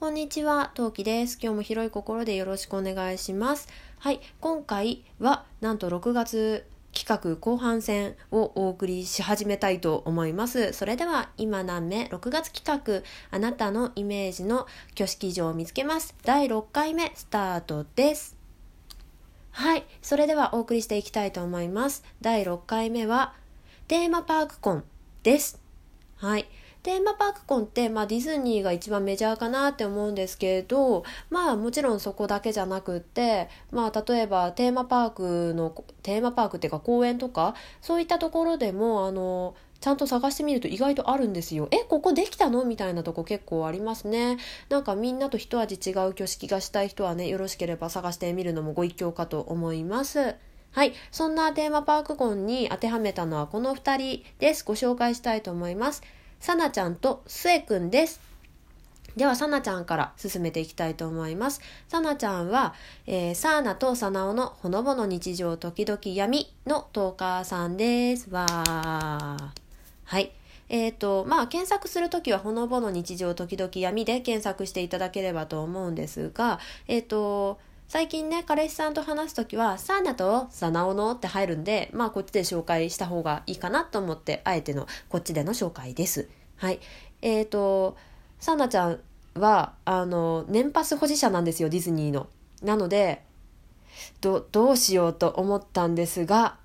こんにちは、トウキです。今日も広い心でよろしくお願いします。はい、今回はなんと6月企画後半戦をお送りし始めたいと思います。それでは今何目？6月企画あなたのイメージの挙式場を見つけます。第6回目スタートです。はい、それではお送りしていきたいと思います。第6回目はテーマパークコンです。はい。テーマパークコンって、まあ、ディズニーが一番メジャーかなって思うんですけれどまあもちろんそこだけじゃなくってまあ例えばテーマパークのテーマパークっていうか公園とかそういったところでもあのちゃんと探してみると意外とあるんですよ。え、ここできたの？みたいなとこ結構ありますね。なんかみんなと一味違う挙式がしたい人はね、よろしければ探してみるのもご一興かと思います。はい。そんなテーマパークコンに当てはめたのはこの2人です。ご紹介したいと思います。さなちゃんとすえくんです。では、さなちゃんから進めていきたいと思います。さなちゃんは、えー、サーナとサナオのほのぼの日常時々闇のトーカーさんです。わー。はい。えっ、ー、と、まあ、検索するときは、ほのぼの日常時々闇で検索していただければと思うんですが、えっ、ー、と、最近ね、彼氏さんと話すときは、サーナとサナオのって入るんで、まあこっちで紹介した方がいいかなと思って、あえてのこっちでの紹介です。はい。えっ、ー、と、サーナちゃんは、あの、年パス保持者なんですよ、ディズニーの。なので、ど、どうしようと思ったんですが、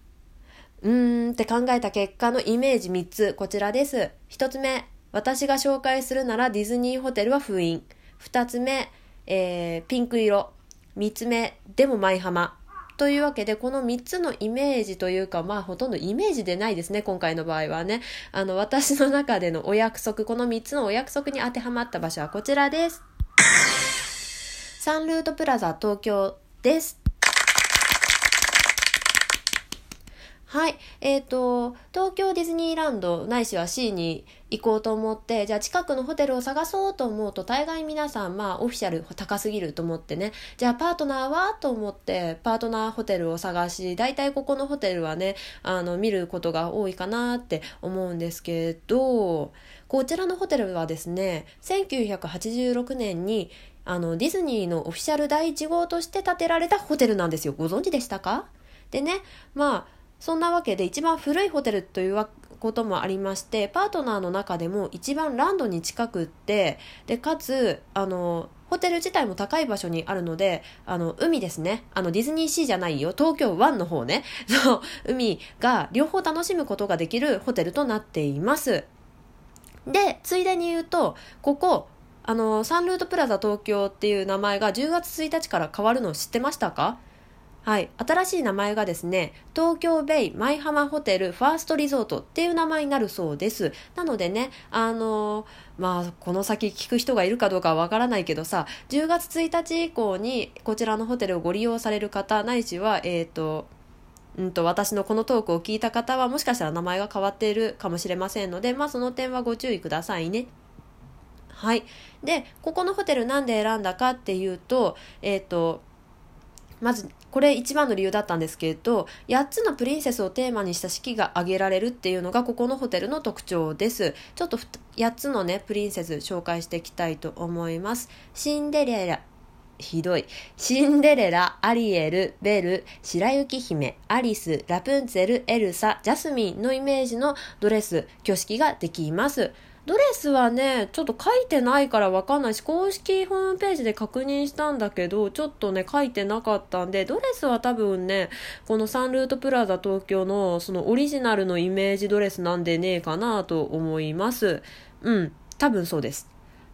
うーんって考えた結果のイメージ3つ、こちらです。1つ目、私が紹介するならディズニーホテルは封印。2つ目、えー、ピンク色。3つ目、でも舞浜。というわけで、この3つのイメージというか、まあほとんどイメージでないですね、今回の場合はね。あの、私の中でのお約束、この3つのお約束に当てはまった場所はこちらです。サンルートプラザ東京です。はい。えっ、ー、と、東京ディズニーランドないしは C に行こうと思って、じゃあ近くのホテルを探そうと思うと、大概皆さん、まあオフィシャル高すぎると思ってね、じゃあパートナーはと思って、パートナーホテルを探し、大体ここのホテルはね、あの、見ることが多いかなって思うんですけど、こちらのホテルはですね、1986年に、あの、ディズニーのオフィシャル第1号として建てられたホテルなんですよ。ご存知でしたか？でね、まあ、そんなわけで一番古いホテルということもありましてパートナーの中でも一番ランドに近くってでかつあのホテル自体も高い場所にあるのであの海ですね。あのディズニーシーじゃないよ。東京湾の方ね。そう海が両方楽しむことができるホテルとなっています。でついでに言うとここあのサンルートプラザ東京っていう名前が10月1日から変わるの知ってましたか？はい。新しい名前がですね、東京ベイ舞浜ホテルファーストリゾートっていう名前になるそうです。なのでね、あのー、まあ、この先聞く人がいるかどうかはわからないけどさ、10月1日以降にこちらのホテルをご利用される方、ないしは、えっ、ー、と、うんと、私のこのトークを聞いた方はもしかしたら名前が変わっているかもしれませんので、まあその点はご注意くださいね。はい。で、ここのホテルなんで選んだかっていうと、えっ、ー、と、まずこれ一番の理由だったんですけれど8つのプリンセスをテーマにした式が挙げられるっていうのがここのホテルの特徴ですちょっと8つのねプリンセス紹介していきたいと思いますシンデレラひどい。シンデレラ、アリエル、ベル、白雪姫、アリス、ラプンツェル、エルサ、ジャスミンのイメージのドレス、挙式ができます。ドレスはね、ちょっと書いてないからわかんないし、公式ホームページで確認したんだけど、ちょっとね、書いてなかったんで、ドレスは多分ね、このサンルートプラザ東京のそのオリジナルのイメージドレスなんでねえかなと思います。うん、多分そうです。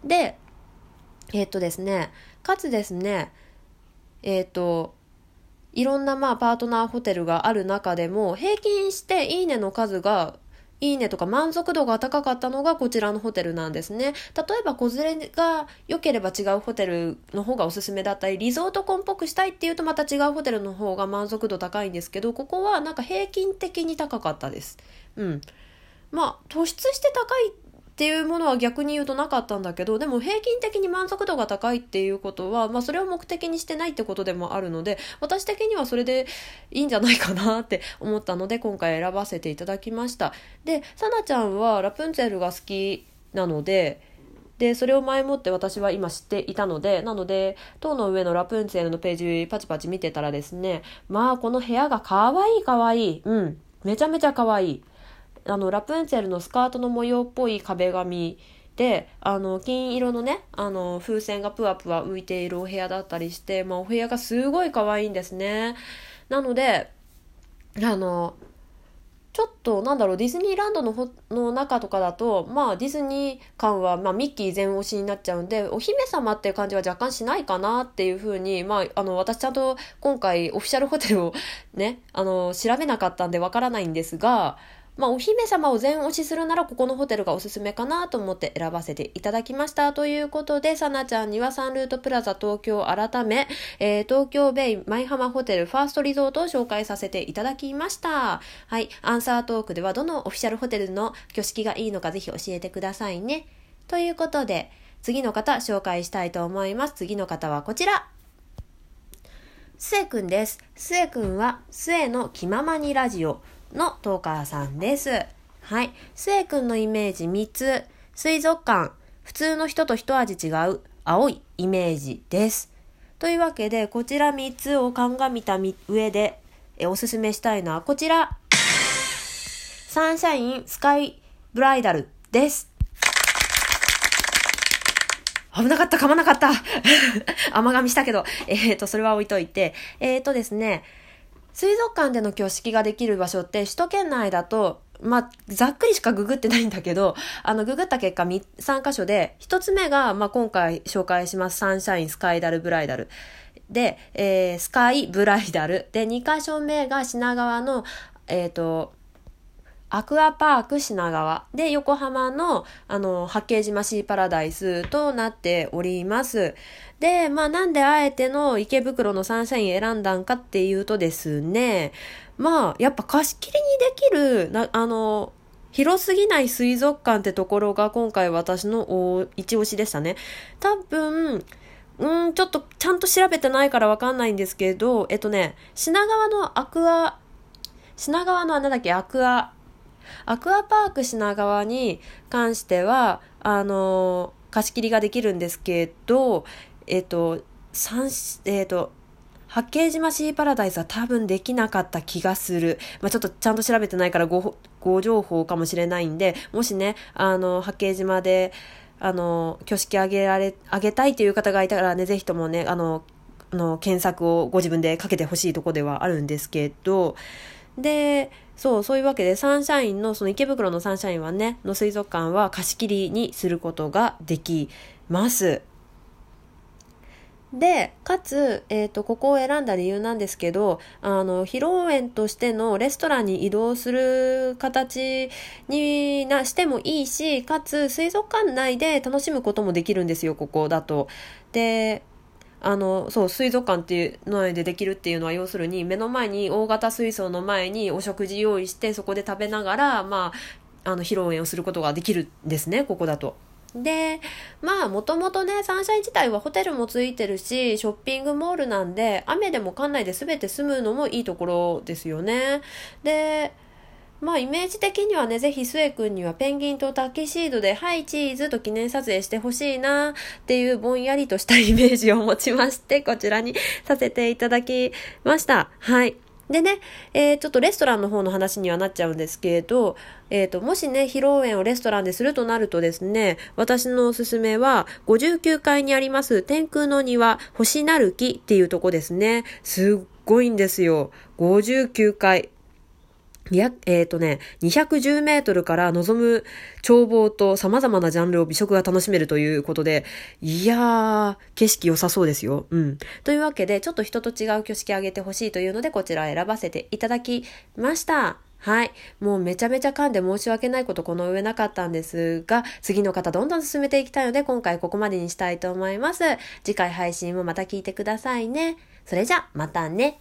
で、え、っとですね、かつですね、え、っと、いろんなまあパートナーホテルがある中でも、平均していいねの数がいいねとか満足度が高かったのがこちらのホテルなんですね。例えば子連れが良ければ違うホテルの方がおすすめだったり、リゾートコンっぽくしたいっていうとまた違うホテルの方が満足度高いんですけど、ここはなんか平均的に高かったです。うん。まあ、突出して高いっていうものは逆に言うとなかったんだけど、でも平均的に満足度が高いっていうことは、まあそれを目的にしてないってことでもあるので、私的にはそれでいいんじゃないかなって思ったので、今回選ばせていただきました。で、さなちゃんはラプンツェルが好きなので、でそれを前もって私は今知っていたのでなので塔の上のラプンツェルのページパチパチ見てたらですねまあこの部屋がかわいいかわい。いうん。めちゃめちゃかわいい。あのラプンツェルのスカートの模様っぽい壁紙であの金色のねあの風船がぷわぷわ浮いているお部屋だったりして、まあ、お部屋がすごい可愛いんですね。なのであのちょっとなんだろうディズニーランドのほの中とかだとまあディズニー感は、まあ、ミッキー全推しになっちゃうんでお姫様っていう感じは若干しないかなっていうふうにまああの私ちゃんと今回オフィシャルホテルをねあの調べなかったんでわからないんですがまあ、お姫様を全押しするならここのホテルがおすすめかなと思って選ばせていただきました。ということで、さなちゃんにはサンルートプラザ東京改め、えー、東京ベイ舞浜ホテルファーストリゾートを紹介させていただきました。はい。アンサートークではどのオフィシャルホテルの挙式がいいのかぜひ教えてくださいね。ということで、次の方紹介したいと思います。次の方はこちら。スエくんです。スエくんは、スエの気ままにラジオ。のトーカーさんです。はい。スエ君のイメージ3つ。水族館。普通の人と一味違う青いイメージです。というわけで、こちら3つを鑑みた上でえおすすめしたいのはこちら。サンシャインスカイブライダルです。危なかった、噛まなかった。甘噛みしたけど。えっ、ー、と、それは置いといて。えっ、ー、とですね、水族館での挙式ができる場所って首都圏内だとまあ、ざっくりしかググってないんだけど、あの、ググった結果3箇所で、1つ目が、まあ、今回紹介します、サンシャインスカイダルブライダル。で、えー、スカイブライダル。で、2箇所目が品川の、えっ、ー、と、アクアパーク品川で横浜のあの八景島シーパラダイスとなっております。で、まあなんであえての池袋のサンシャイン選んだんかっていうとですね、まあやっぱ貸し切りにできる、なあの、広すぎない水族館ってところが今回私の一押しでしたね。多分、うん、ちょっとちゃんと調べてないからわかんないんですけど、えっとね、品川のアクア、品川のなんだっけ、アクア、アクアパーク品川に関しては、あの貸し切りができるんですけど、えっ、と、えっ、と、八景島シーパラダイスは多分できなかった気がする。まあ、ちょっとちゃんと調べてないからご、ご情報かもしれないんで、もしね、あの、八景島で、あの、挙式あげられ、あげたいという方がいたらね、ぜひともね、あの、あの検索をご自分でかけてほしいとこではあるんですけど、で、そう、そういうわけで、サンシャインの、その池袋のサンシャインはね、の水族館は貸し切りにすることができます。で、かつ、えっ、ー、と、ここを選んだ理由なんですけど、あの、披露宴としてのレストランに移動する形になしてもいいし、かつ、水族館内で楽しむこともできるんですよ、ここだと。で、あの、そう、水族館っていうのでできるっていうのは、要するに、目の前に大型水槽の前にお食事用意して、そこで食べながら、まあ、あの、披露宴をすることができるんですね、ここだと。で、まあ、もともとね、サンシャイン自体はホテルもついてるし、ショッピングモールなんで、雨でも館内で全て済むのもいいところですよね。で、まあイメージ的にはね、ぜひスエ君にはペンギンとタキシードで、はい、チーズと記念撮影してほしいなっていうぼんやりとしたイメージを持ちまして、こちらにさせていただきました。はい。でね、えー、ちょっとレストランの方の話にはなっちゃうんですけど、えっ、ー、と、もしね、披露宴をレストランでするとなるとですね、私のおすすめは、59階にあります天空の庭、星なる木っていうとこですね。すっごいんですよ。59階。えっ、ー、とね、210メートルから望む眺望と様々なジャンルを美食が楽しめるということで、いやー、景色良さそうですよ。うん。というわけで、ちょっと人と違う挙式あげてほしいというので、こちら選ばせていただきました。はい。もうめちゃめちゃ噛んで申し訳ないことこの上なかったんですが、次の方どんどん進めていきたいので、今回ここまでにしたいと思います。次回配信もまた聞いてくださいね。それじゃ、またね。